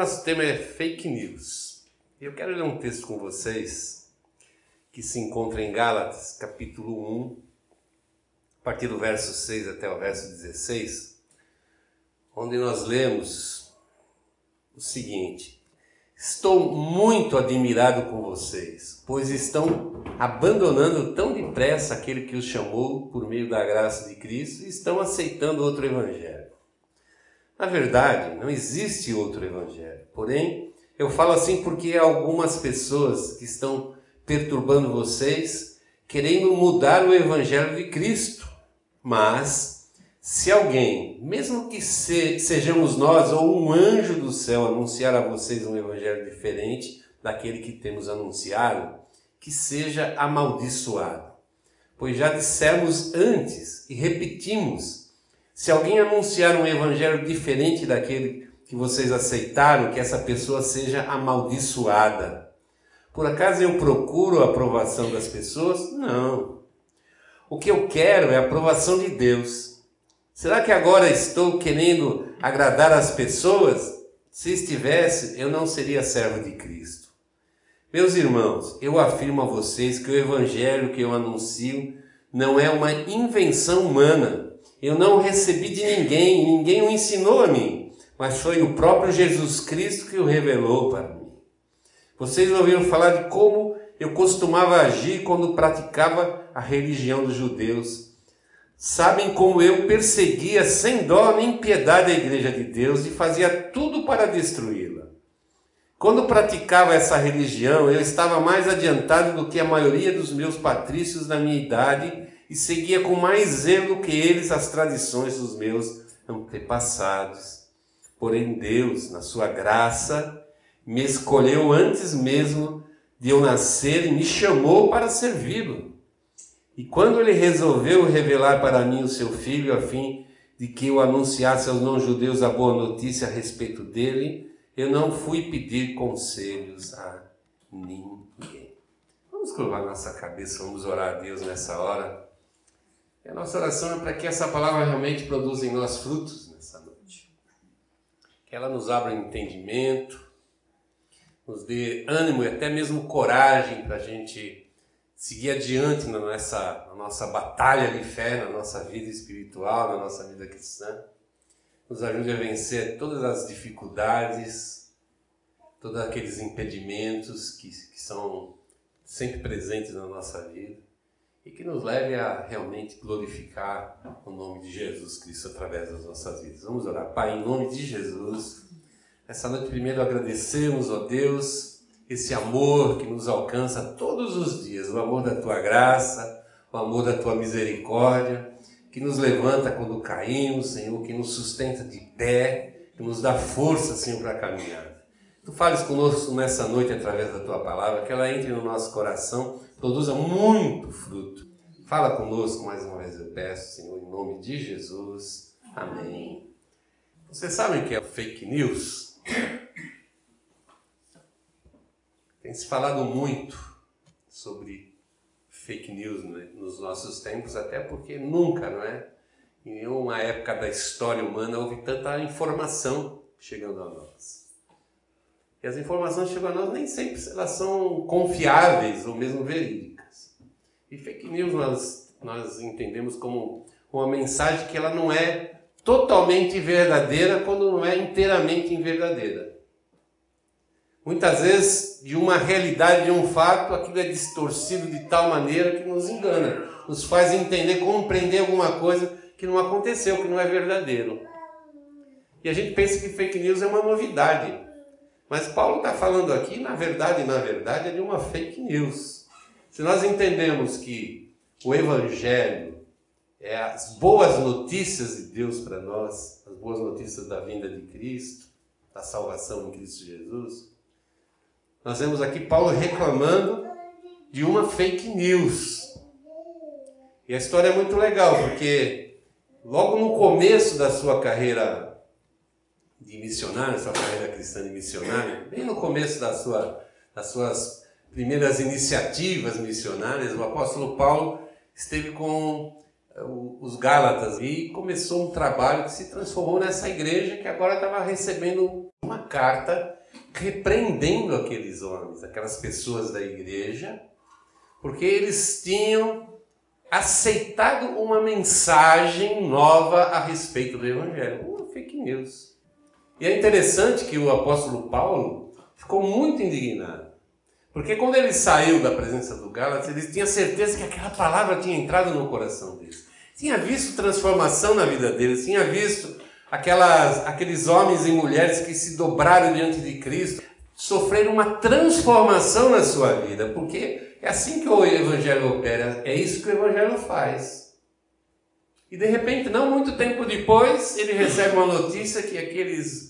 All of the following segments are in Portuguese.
nosso tema é fake news. Eu quero ler um texto com vocês que se encontra em Gálatas, capítulo 1, a partir do verso 6 até o verso 16, onde nós lemos o seguinte: Estou muito admirado com vocês, pois estão abandonando tão depressa aquele que os chamou por meio da graça de Cristo e estão aceitando outro evangelho. Na verdade, não existe outro evangelho. Porém, eu falo assim porque algumas pessoas que estão perturbando vocês, querendo mudar o evangelho de Cristo. Mas se alguém, mesmo que se, sejamos nós ou um anjo do céu, anunciar a vocês um evangelho diferente daquele que temos anunciado, que seja amaldiçoado. Pois já dissemos antes e repetimos: se alguém anunciar um evangelho diferente daquele que vocês aceitaram, que essa pessoa seja amaldiçoada. Por acaso eu procuro a aprovação das pessoas? Não. O que eu quero é a aprovação de Deus. Será que agora estou querendo agradar as pessoas? Se estivesse, eu não seria servo de Cristo. Meus irmãos, eu afirmo a vocês que o evangelho que eu anuncio não é uma invenção humana. Eu não recebi de ninguém, ninguém o ensinou a mim, mas foi o próprio Jesus Cristo que o revelou para mim. Vocês ouviram falar de como eu costumava agir quando praticava a religião dos judeus. Sabem como eu perseguia sem dó nem piedade a igreja de Deus e fazia tudo para destruí-la. Quando praticava essa religião, eu estava mais adiantado do que a maioria dos meus patrícios da minha idade e seguia com mais zelo que eles as tradições dos meus antepassados. Porém, Deus, na sua graça, me escolheu antes mesmo de eu nascer e me chamou para servi-lo. E quando ele resolveu revelar para mim o seu filho, a fim de que eu anunciasse aos não-judeus a boa notícia a respeito dele, eu não fui pedir conselhos a ninguém. Vamos curvar nossa cabeça, vamos orar a Deus nessa hora. E a nossa oração é para que essa palavra realmente produza em nós frutos nessa noite. Que ela nos abra entendimento, nos dê ânimo e até mesmo coragem para a gente seguir adiante na nossa, na nossa batalha de fé, na nossa vida espiritual, na nossa vida cristã nos ajude a vencer todas as dificuldades, todos aqueles impedimentos que, que são sempre presentes na nossa vida e que nos leve a realmente glorificar o nome de Jesus Cristo através das nossas vidas. Vamos orar. Pai, em nome de Jesus, essa noite primeiro agradecemos, ó Deus, esse amor que nos alcança todos os dias, o amor da tua graça, o amor da tua misericórdia que nos levanta quando caímos, Senhor, que nos sustenta de pé, que nos dá força, Senhor, para caminhar. Tu fales conosco nessa noite através da tua palavra, que ela entre no nosso coração, produza muito fruto. Fala conosco mais uma vez, eu peço, Senhor, em nome de Jesus. Amém. Vocês sabem o que é fake news? Tem se falado muito sobre fake news né, nos nossos tempos, até porque nunca, não é? Em nenhuma época da história humana houve tanta informação chegando a nós. E as informações que chegam a nós nem sempre elas são confiáveis ou mesmo verídicas. E fake news nós, nós entendemos como uma mensagem que ela não é totalmente verdadeira quando não é inteiramente verdadeira. Muitas vezes, de uma realidade, de um fato, aquilo é distorcido de tal maneira que nos engana, nos faz entender, compreender alguma coisa que não aconteceu, que não é verdadeiro. E a gente pensa que fake news é uma novidade. Mas Paulo está falando aqui, na verdade, na verdade, é de uma fake news. Se nós entendemos que o Evangelho é as boas notícias de Deus para nós, as boas notícias da vinda de Cristo, da salvação em Cristo Jesus, nós vemos aqui Paulo reclamando de uma fake news. E a história é muito legal, porque logo no começo da sua carreira de missionário, sua carreira cristã de missionário, bem no começo da sua, das suas primeiras iniciativas missionárias, o apóstolo Paulo esteve com os Gálatas e começou um trabalho que se transformou nessa igreja que agora estava recebendo uma carta repreendendo aqueles homens, aquelas pessoas da igreja, porque eles tinham aceitado uma mensagem nova a respeito do evangelho, uma fake news. E é interessante que o apóstolo Paulo ficou muito indignado. Porque quando ele saiu da presença do Gálatas, ele tinha certeza que aquela palavra tinha entrado no coração deles. Tinha visto transformação na vida deles, tinha visto aquelas, aqueles homens e mulheres que se dobraram diante de Cristo, sofreram uma transformação na sua vida, porque é assim que o Evangelho opera, é isso que o Evangelho faz. E de repente, não muito tempo depois, ele recebe uma notícia que aqueles,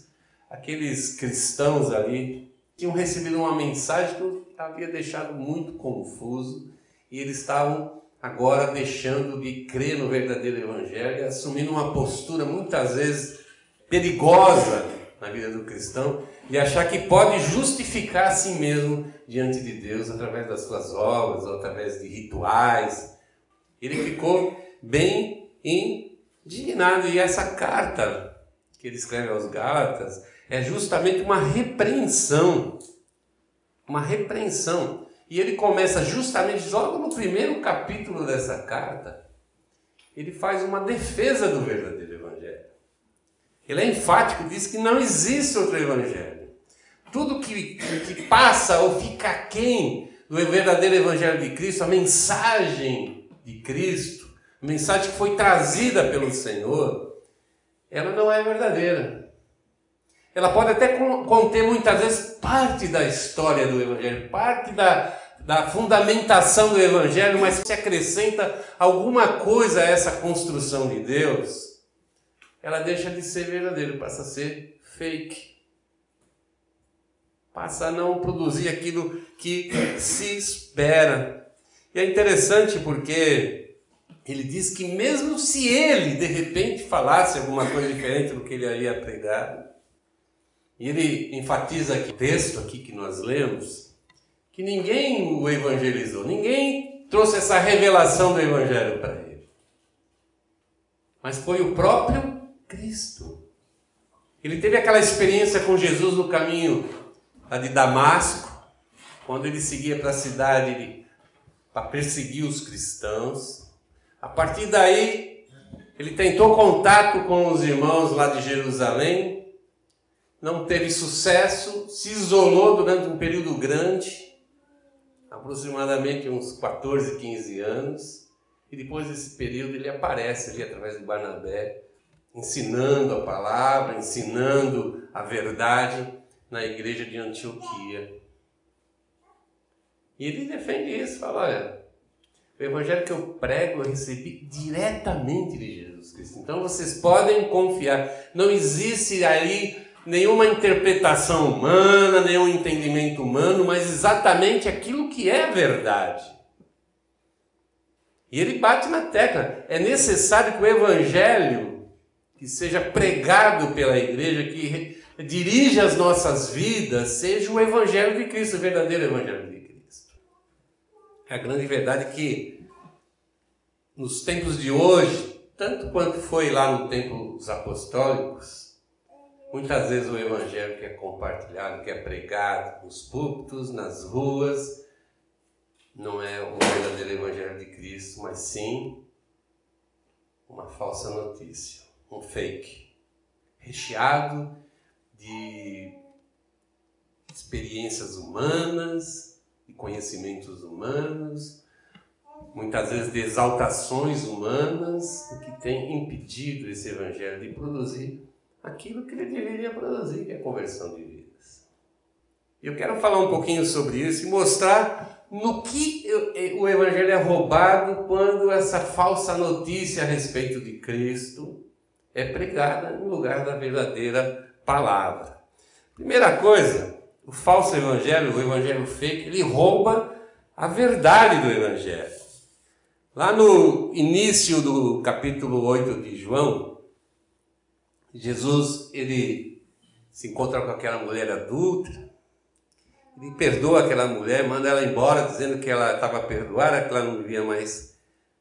aqueles cristãos ali tinham recebido uma mensagem que havia deixado muito confuso e eles estavam agora deixando de crer no verdadeiro Evangelho, assumindo uma postura muitas vezes perigosa na vida do cristão e achar que pode justificar a si mesmo diante de Deus através das suas obras através de rituais. Ele ficou bem indignado e essa carta que ele escreve aos Gálatas é justamente uma repreensão, uma repreensão e ele começa justamente logo no primeiro capítulo dessa carta, ele faz uma defesa do verdadeiro evangelho. Ele é enfático, diz que não existe outro evangelho. Tudo que, que passa ou fica quem do verdadeiro evangelho de Cristo, a mensagem de Cristo, a mensagem que foi trazida pelo Senhor, ela não é verdadeira. Ela pode até conter muitas vezes parte da história do Evangelho, parte da, da fundamentação do Evangelho, mas se acrescenta alguma coisa a essa construção de Deus, ela deixa de ser verdadeira, passa a ser fake. Passa a não produzir aquilo que se espera. E é interessante porque ele diz que mesmo se ele de repente falasse alguma coisa diferente do que ele havia pregado, e ele enfatiza aqui texto aqui que nós lemos, que ninguém o evangelizou, ninguém trouxe essa revelação do evangelho para ele. Mas foi o próprio Cristo. Ele teve aquela experiência com Jesus no caminho de Damasco, quando ele seguia para a cidade para perseguir os cristãos. A partir daí, ele tentou contato com os irmãos lá de Jerusalém, não teve sucesso, se isolou durante um período grande, aproximadamente uns 14, 15 anos, e depois desse período ele aparece ali através do Barnabé, ensinando a palavra, ensinando a verdade na igreja de Antioquia. E ele defende isso, fala, olha, o evangelho que eu prego eu recebi diretamente de Jesus Cristo. Então vocês podem confiar. Não existe aí nenhuma interpretação humana, nenhum entendimento humano, mas exatamente aquilo que é verdade. E ele bate na tecla: é necessário que o evangelho que seja pregado pela igreja, que dirija as nossas vidas, seja o evangelho de Cristo, o verdadeiro evangelho de Cristo. É a grande verdade que nos tempos de hoje, tanto quanto foi lá no tempo dos apostólicos, Muitas vezes o evangelho que é compartilhado, que é pregado nos púlpitos, nas ruas, não é o verdadeiro evangelho de Cristo, mas sim uma falsa notícia, um fake, recheado de experiências humanas, de conhecimentos humanos, muitas vezes de exaltações humanas, o que tem impedido esse evangelho de produzir aquilo que ele deveria produzir, que é conversão de vidas. Eu quero falar um pouquinho sobre isso e mostrar no que o Evangelho é roubado quando essa falsa notícia a respeito de Cristo é pregada no lugar da verdadeira palavra. Primeira coisa, o falso Evangelho, o Evangelho fake, ele rouba a verdade do Evangelho. Lá no início do capítulo 8 de João, Jesus ele se encontra com aquela mulher adulta, ele perdoa aquela mulher, manda ela embora, dizendo que ela estava perdoada, que ela não devia mais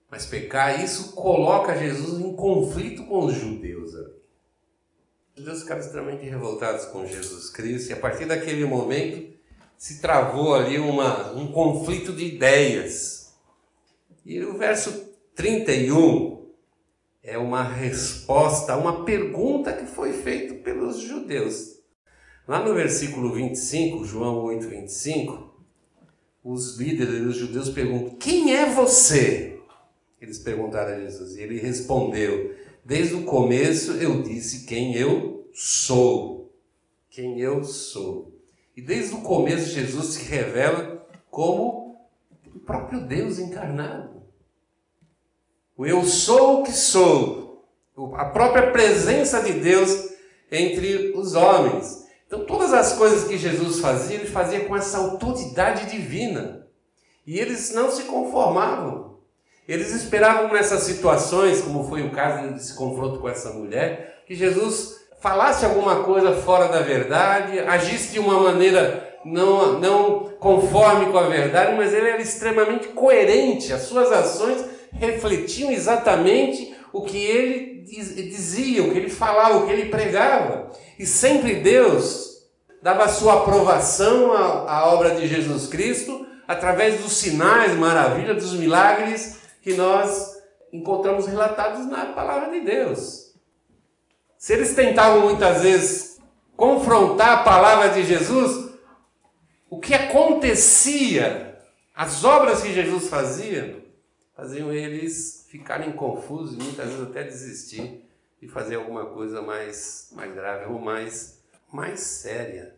Mas pecar, isso coloca Jesus em conflito com os judeus. Os judeus ficaram extremamente revoltados com Jesus Cristo e a partir daquele momento se travou ali uma, um conflito de ideias. E o verso 31 é uma resposta a uma pergunta que foi feita pelos judeus. Lá no versículo 25, João 8, 25, os líderes os judeus perguntam: Quem é você? Eles perguntaram a Jesus e ele respondeu: Desde o começo eu disse quem eu sou. Quem eu sou. E desde o começo Jesus se revela como o próprio Deus encarnado. O eu sou o que sou. A própria presença de Deus entre os homens. Então, todas as coisas que Jesus fazia, ele fazia com essa autoridade divina. E eles não se conformavam. Eles esperavam nessas situações, como foi o caso desse confronto com essa mulher, que Jesus falasse alguma coisa fora da verdade, agisse de uma maneira não, não conforme com a verdade, mas ele era extremamente coerente. As suas ações refletiam exatamente o que ele dizia, o que ele falava, o que ele pregava. E sempre Deus dava sua aprovação à, à obra de Jesus Cristo através dos sinais, maravilhas, dos milagres que nós encontramos relatados na palavra de Deus. Se eles tentavam muitas vezes confrontar a palavra de Jesus, o que acontecia, as obras que Jesus fazia, faziam eles ficarem confusos e muitas vezes até desistir de fazer alguma coisa mais, mais grave ou mais, mais séria.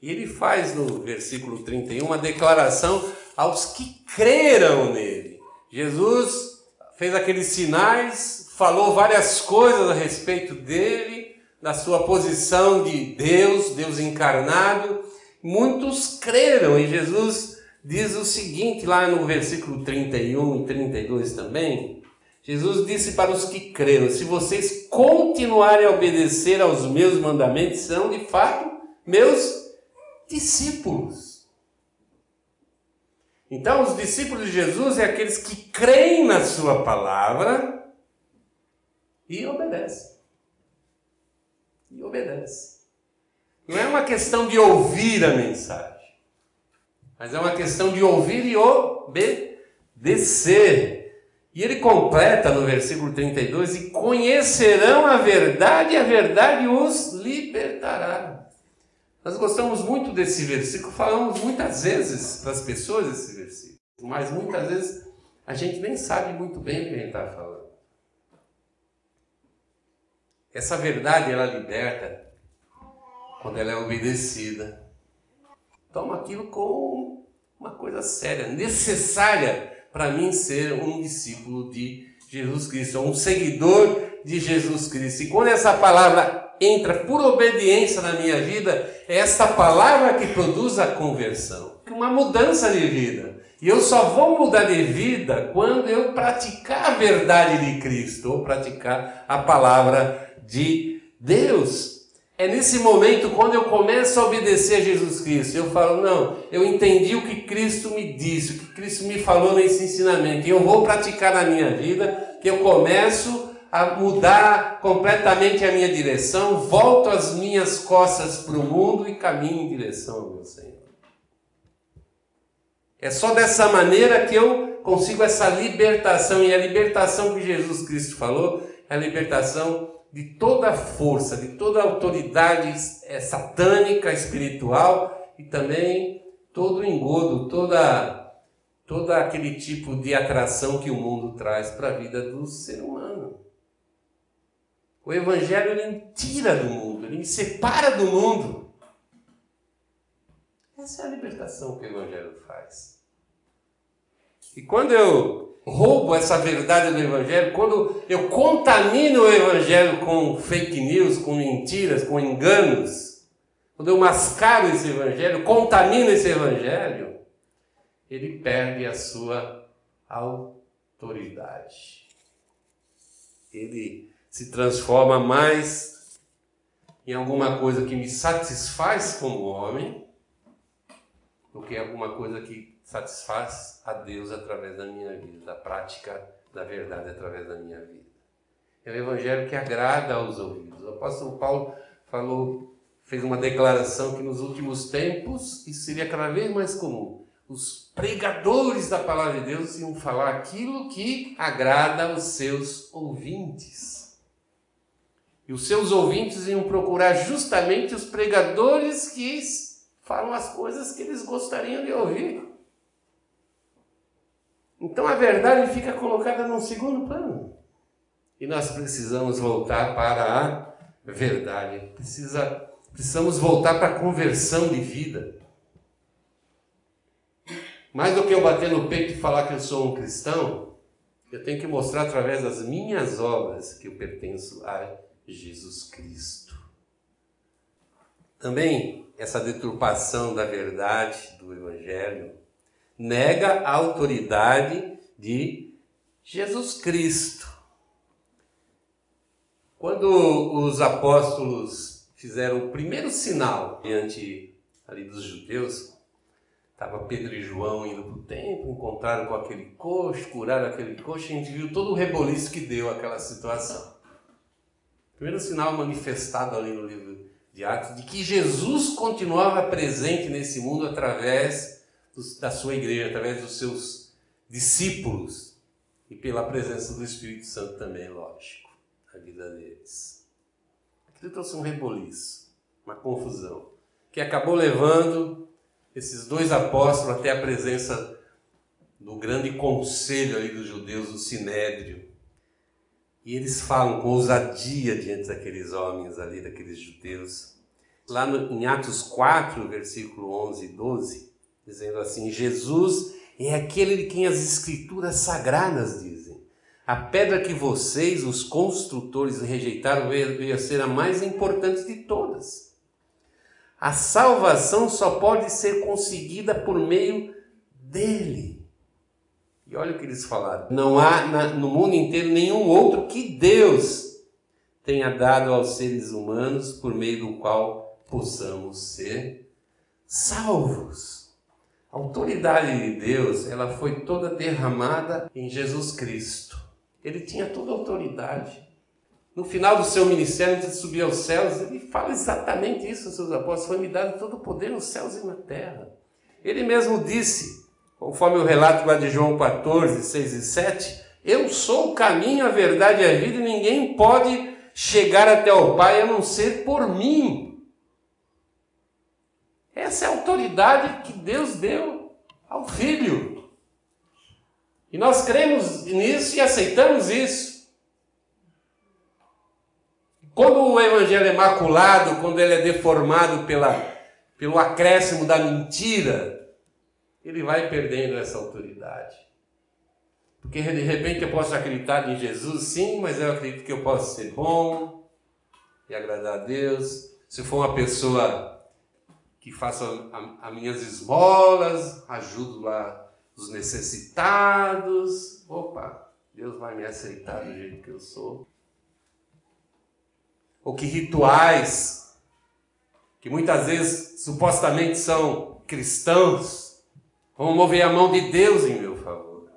E ele faz no versículo 31 uma declaração aos que creram nele. Jesus fez aqueles sinais, falou várias coisas a respeito dele, da sua posição de Deus, Deus encarnado. Muitos creram e Jesus diz o seguinte lá no versículo 31 e 32 também. Jesus disse para os que creram: Se vocês continuarem a obedecer aos meus mandamentos, são de fato meus discípulos. Então, os discípulos de Jesus é aqueles que creem na Sua palavra e obedecem. E obedecem. Não é uma questão de ouvir a mensagem. Mas é uma questão de ouvir e obedecer. E ele completa no versículo 32: E conhecerão a verdade, e a verdade os libertará. Nós gostamos muito desse versículo, falamos muitas vezes para as pessoas esse versículo, mas muitas vezes a gente nem sabe muito bem o que gente está falando. Essa verdade ela liberta quando ela é obedecida tomo aquilo como uma coisa séria, necessária para mim ser um discípulo de Jesus Cristo, um seguidor de Jesus Cristo. E quando essa palavra entra por obediência na minha vida, é esta palavra que produz a conversão, uma mudança de vida. E eu só vou mudar de vida quando eu praticar a verdade de Cristo, ou praticar a palavra de Deus. É nesse momento, quando eu começo a obedecer a Jesus Cristo, eu falo, não, eu entendi o que Cristo me disse, o que Cristo me falou nesse ensinamento, e eu vou praticar na minha vida, que eu começo a mudar completamente a minha direção, volto as minhas costas para o mundo e caminho em direção ao meu Senhor. É só dessa maneira que eu consigo essa libertação, e a libertação que Jesus Cristo falou é a libertação de toda força, de toda autoridade satânica, espiritual e também todo engodo, toda, todo aquele tipo de atração que o mundo traz para a vida do ser humano. O Evangelho ele me tira do mundo, ele me separa do mundo. Essa é a libertação que o Evangelho faz. E quando eu roubo essa verdade do Evangelho, quando eu contamino o Evangelho com fake news, com mentiras, com enganos, quando eu mascaro esse Evangelho, contamino esse Evangelho, ele perde a sua autoridade. Ele se transforma mais em alguma coisa que me satisfaz como homem do que alguma coisa que satisfaz a Deus através da minha vida, da prática da verdade através da minha vida. É o evangelho que agrada aos ouvidos. O apóstolo Paulo falou, fez uma declaração que nos últimos tempos isso seria cada vez mais comum. Os pregadores da palavra de Deus iam falar aquilo que agrada aos seus ouvintes. E os seus ouvintes iam procurar justamente os pregadores que falam as coisas que eles gostariam de ouvir. Então a verdade fica colocada num segundo plano. E nós precisamos voltar para a verdade. Precisa, precisamos voltar para a conversão de vida. Mais do que eu bater no peito e falar que eu sou um cristão, eu tenho que mostrar através das minhas obras que eu pertenço a Jesus Cristo. Também essa deturpação da verdade do Evangelho nega a autoridade de Jesus Cristo. Quando os apóstolos fizeram o primeiro sinal diante ali dos judeus, estava Pedro e João indo para o templo, encontraram com aquele coxo, curaram aquele coxo, a gente viu todo o reboliço que deu aquela situação. Primeiro sinal manifestado ali no livro de Atos de que Jesus continuava presente nesse mundo através da sua igreja, através dos seus discípulos e pela presença do Espírito Santo também, lógico, na vida deles. Aquilo trouxe um reboliço, uma confusão, que acabou levando esses dois apóstolos até a presença do grande conselho ali dos judeus, do Sinédrio. E eles falam com ousadia diante daqueles homens ali, daqueles judeus. Lá no, em Atos 4, versículo 11 e 12, dizendo assim: Jesus é aquele de quem as Escrituras sagradas dizem. A pedra que vocês, os construtores, rejeitaram veio a ser a mais importante de todas. A salvação só pode ser conseguida por meio dele. E olha o que eles falaram: não há na, no mundo inteiro nenhum outro que Deus tenha dado aos seres humanos por meio do qual possamos ser salvos. A autoridade de Deus, ela foi toda derramada em Jesus Cristo. Ele tinha toda a autoridade. No final do seu ministério, antes de subir aos céus, ele fala exatamente isso aos seus apóstolos: Foi-me dado todo o poder nos céus e na terra. Ele mesmo disse, conforme o relato lá de João 14, 6 e 7, Eu sou o caminho, a verdade e a vida, e ninguém pode chegar até o Pai a não ser por mim. Essa é a autoridade que Deus deu ao Filho. E nós cremos nisso e aceitamos isso. Quando o Evangelho é maculado, quando ele é deformado pela, pelo acréscimo da mentira, ele vai perdendo essa autoridade. Porque de repente eu posso acreditar em Jesus, sim, mas eu acredito que eu posso ser bom e agradar a Deus. Se for uma pessoa que faço as minhas esmolas, ajudo lá os necessitados. Opa, Deus vai me aceitar do jeito que eu sou. Ou que rituais, que muitas vezes supostamente são cristãos, vão mover a mão de Deus em meu favor.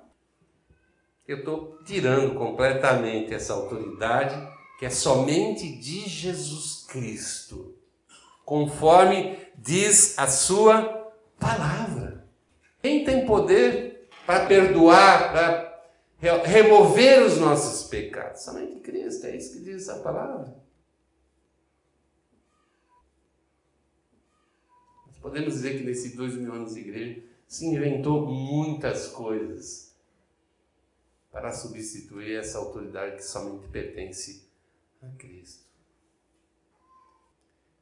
Eu estou tirando completamente essa autoridade que é somente de Jesus Cristo conforme diz a sua palavra. Quem tem poder para perdoar, para remover os nossos pecados? Somente Cristo, é isso que diz a palavra. Nós podemos dizer que nesses dois mil anos de igreja se inventou muitas coisas para substituir essa autoridade que somente pertence a Cristo.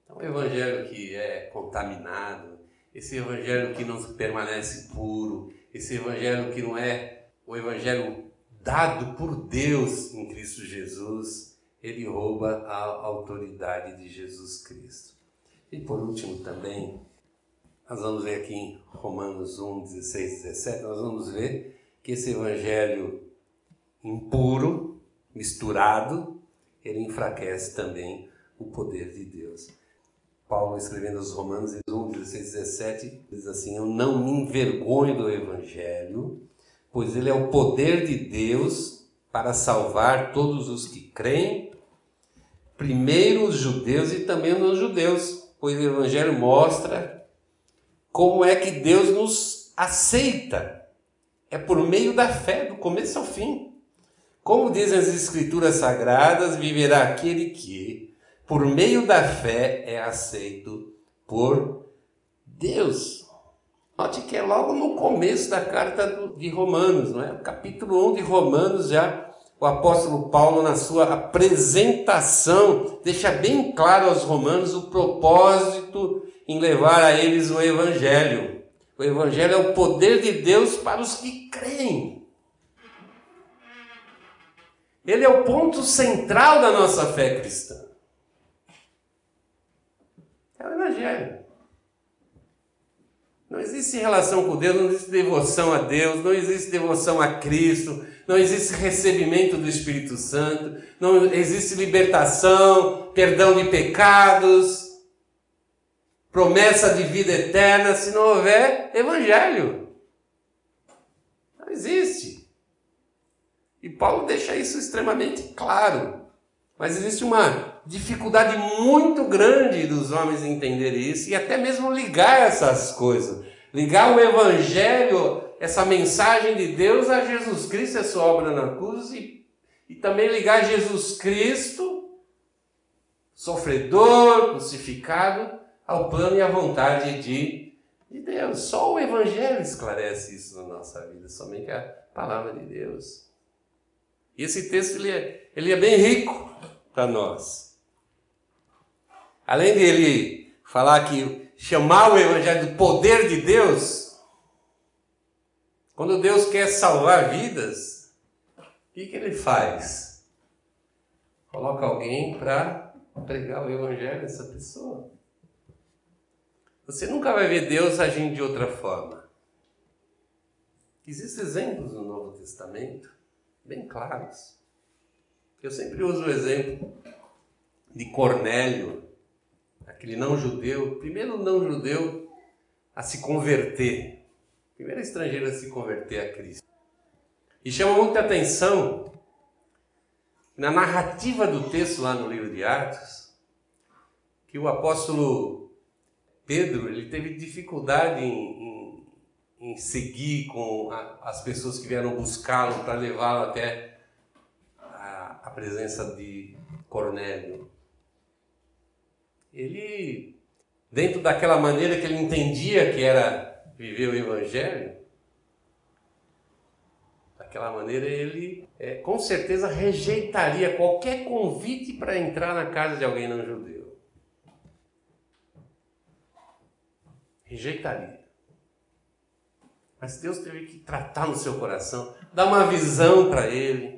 Então, o evangelho que é contaminado, esse evangelho que não permanece puro, esse evangelho que não é o evangelho dado por Deus em Cristo Jesus, ele rouba a autoridade de Jesus Cristo. E por último também, nós vamos ver aqui em Romanos 1, 16, 17, nós vamos ver que esse evangelho impuro, misturado, ele enfraquece também o poder de Deus. Paulo escrevendo aos Romanos, em 1, 16, 17, diz assim: Eu não me envergonho do Evangelho, pois ele é o poder de Deus para salvar todos os que creem, primeiro os judeus e também os não-judeus, pois o Evangelho mostra como é que Deus nos aceita. É por meio da fé, do começo ao fim. Como dizem as Escrituras Sagradas, viverá aquele que, por meio da fé, é aceito por Deus. Note que é logo no começo da carta de Romanos, não é? Capítulo 1 de Romanos já o apóstolo Paulo na sua apresentação deixa bem claro aos romanos o propósito em levar a eles o evangelho. O evangelho é o poder de Deus para os que creem. Ele é o ponto central da nossa fé cristã. É o evangelho. Não existe relação com Deus, não existe devoção a Deus, não existe devoção a Cristo, não existe recebimento do Espírito Santo, não existe libertação, perdão de pecados, promessa de vida eterna se não houver Evangelho. Não existe. E Paulo deixa isso extremamente claro. Mas existe uma dificuldade muito grande dos homens entenderem isso e até mesmo ligar essas coisas. Ligar o Evangelho, essa mensagem de Deus a Jesus Cristo, a sua obra na cruz, e, e também ligar Jesus Cristo, sofredor, crucificado, ao plano e à vontade de, de Deus. Só o Evangelho esclarece isso na nossa vida, somente a palavra de Deus. E esse texto ele é, ele é bem rico para nós. Além de ele falar que chamar o Evangelho do poder de Deus, quando Deus quer salvar vidas, o que, que ele faz? Coloca alguém para pregar o Evangelho a essa pessoa. Você nunca vai ver Deus agindo de outra forma. Existem exemplos no Novo Testamento bem claros. Eu sempre uso o exemplo de Cornélio, aquele não judeu, primeiro não judeu a se converter, primeiro estrangeiro a se converter a Cristo. E chama muita atenção na narrativa do texto lá no livro de Atos, que o apóstolo Pedro ele teve dificuldade em, em em seguir com a, as pessoas que vieram buscá-lo para levá-lo até a, a presença de Cornélio. Ele, dentro daquela maneira que ele entendia que era viver o Evangelho, daquela maneira ele é, com certeza rejeitaria qualquer convite para entrar na casa de alguém não judeu. Rejeitaria. Mas Deus teve que tratar no seu coração, dar uma visão para ele,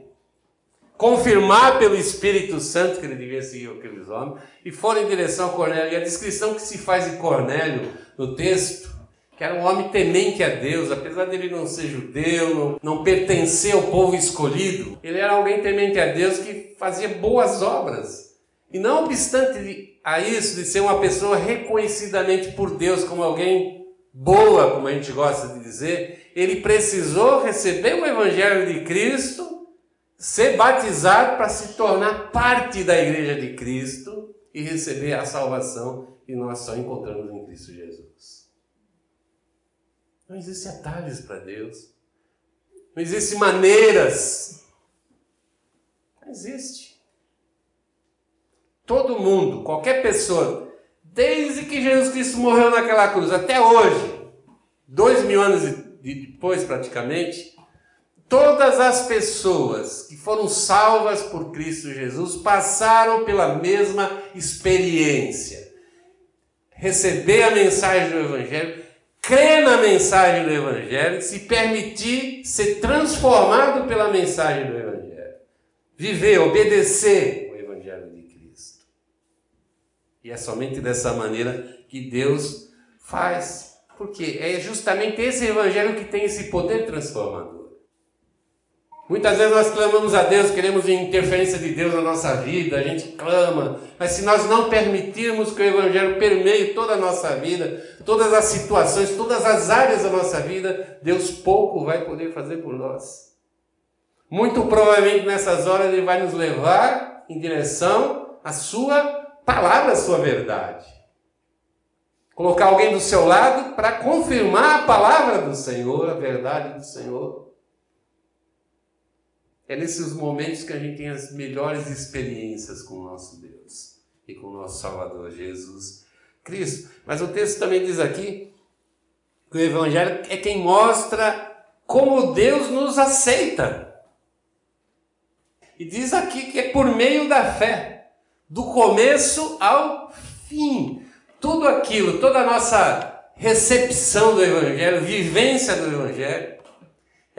confirmar pelo Espírito Santo que ele devia seguir aqueles homens, e foram em direção a Cornélio. E a descrição que se faz de Cornélio no texto, que era um homem temente a Deus, apesar dele não ser judeu, não, não pertencer ao povo escolhido, ele era alguém temente a Deus que fazia boas obras. E não obstante a isso, de ser uma pessoa reconhecidamente por Deus como alguém boa, como a gente gosta de dizer, ele precisou receber o Evangelho de Cristo, ser batizado para se tornar parte da Igreja de Cristo e receber a salvação que nós só encontramos em Cristo Jesus. Não existe atalhos para Deus. Não existe maneiras. Não existe. Todo mundo, qualquer pessoa Desde que Jesus Cristo morreu naquela cruz até hoje, dois mil anos depois praticamente, todas as pessoas que foram salvas por Cristo Jesus passaram pela mesma experiência. Receber a mensagem do Evangelho, crer na mensagem do Evangelho, se permitir ser transformado pela mensagem do Evangelho. Viver, obedecer e é somente dessa maneira que Deus faz. Porque é justamente esse evangelho que tem esse poder transformador. Muitas vezes nós clamamos a Deus, queremos interferência de Deus na nossa vida, a gente clama, mas se nós não permitirmos que o Evangelho permeie toda a nossa vida, todas as situações, todas as áreas da nossa vida, Deus pouco vai poder fazer por nós. Muito provavelmente nessas horas Ele vai nos levar em direção à Sua palavra, à Sua verdade. Colocar alguém do seu lado para confirmar a palavra do Senhor, a verdade do Senhor. É nesses momentos que a gente tem as melhores experiências com o nosso Deus e com o nosso Salvador Jesus Cristo. Mas o texto também diz aqui que o Evangelho é quem mostra como Deus nos aceita. E diz aqui que é por meio da fé, do começo ao fim. Tudo aquilo, toda a nossa recepção do Evangelho, vivência do Evangelho,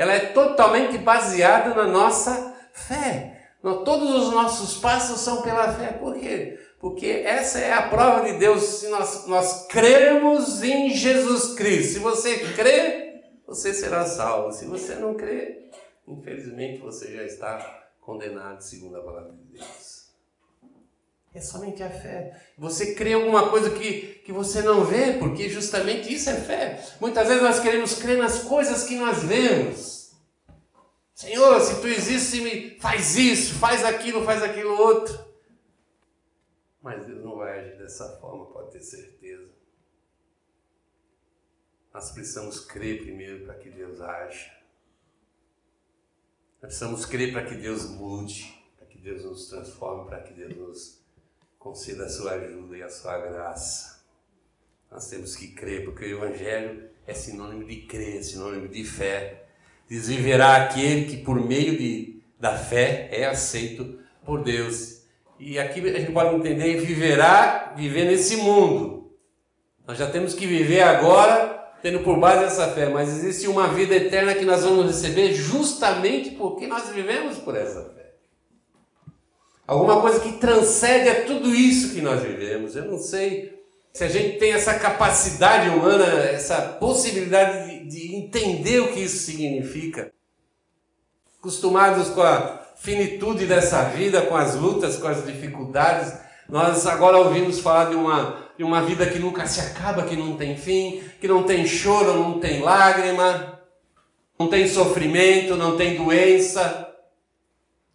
ela é totalmente baseada na nossa fé. Todos os nossos passos são pela fé. Por quê? Porque essa é a prova de Deus. Se nós, nós cremos em Jesus Cristo, se você crê, você será salvo. Se você não crê, infelizmente você já está condenado, segundo a palavra de Deus. É somente a fé. Você crê alguma coisa que, que você não vê, porque justamente isso é fé. Muitas vezes nós queremos crer nas coisas que nós vemos. Senhor, se tu existe, me faz isso, faz aquilo, faz aquilo outro. Mas Deus não vai agir dessa forma, pode ter certeza. Nós precisamos crer primeiro para que Deus haja. Nós precisamos crer para que Deus mude, para que Deus nos transforme, para que Deus nos conceda a sua ajuda e a sua graça. Nós temos que crer, porque o Evangelho é sinônimo de crer, é sinônimo de fé. Diz: viverá aquele que por meio de, da fé é aceito por Deus. E aqui a gente pode entender: viverá, viver nesse mundo. Nós já temos que viver agora, tendo por base essa fé, mas existe uma vida eterna que nós vamos receber justamente porque nós vivemos por essa fé. Alguma coisa que transcende a tudo isso que nós vivemos. Eu não sei se a gente tem essa capacidade humana, essa possibilidade de, de entender o que isso significa. Acostumados com a finitude dessa vida, com as lutas, com as dificuldades, nós agora ouvimos falar de uma, de uma vida que nunca se acaba, que não tem fim, que não tem choro, não tem lágrima, não tem sofrimento, não tem doença.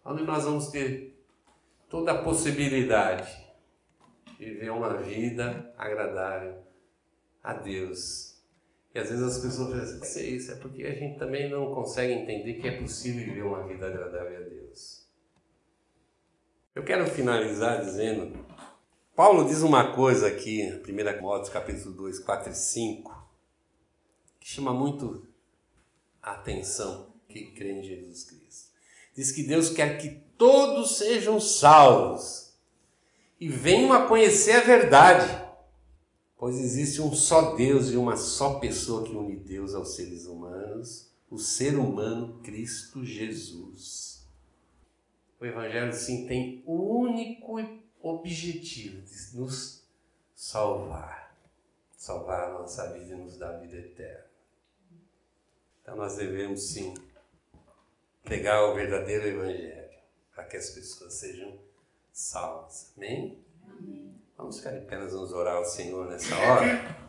Onde nós vamos ter toda a possibilidade de viver uma vida agradável a Deus. E às vezes as pessoas pensam, que é isso, é porque a gente também não consegue entender que é possível viver uma vida agradável a Deus. Eu quero finalizar dizendo, Paulo diz uma coisa aqui, 1 Timóteo capítulo 2, 4 e 5, que chama muito a atenção que crê em Jesus Cristo. Diz que Deus quer que todos sejam salvos e venham a conhecer a verdade, pois existe um só Deus e uma só pessoa que une Deus aos seres humanos, o ser humano Cristo Jesus. O Evangelho, sim, tem o único objetivo de nos salvar, salvar a nossa vida e nos dar a vida eterna. Então nós devemos, sim, pregar o verdadeiro Evangelho, para que as pessoas sejam salvas. Amém? Amém. Vamos ficar apenas nos orar ao Senhor nessa hora.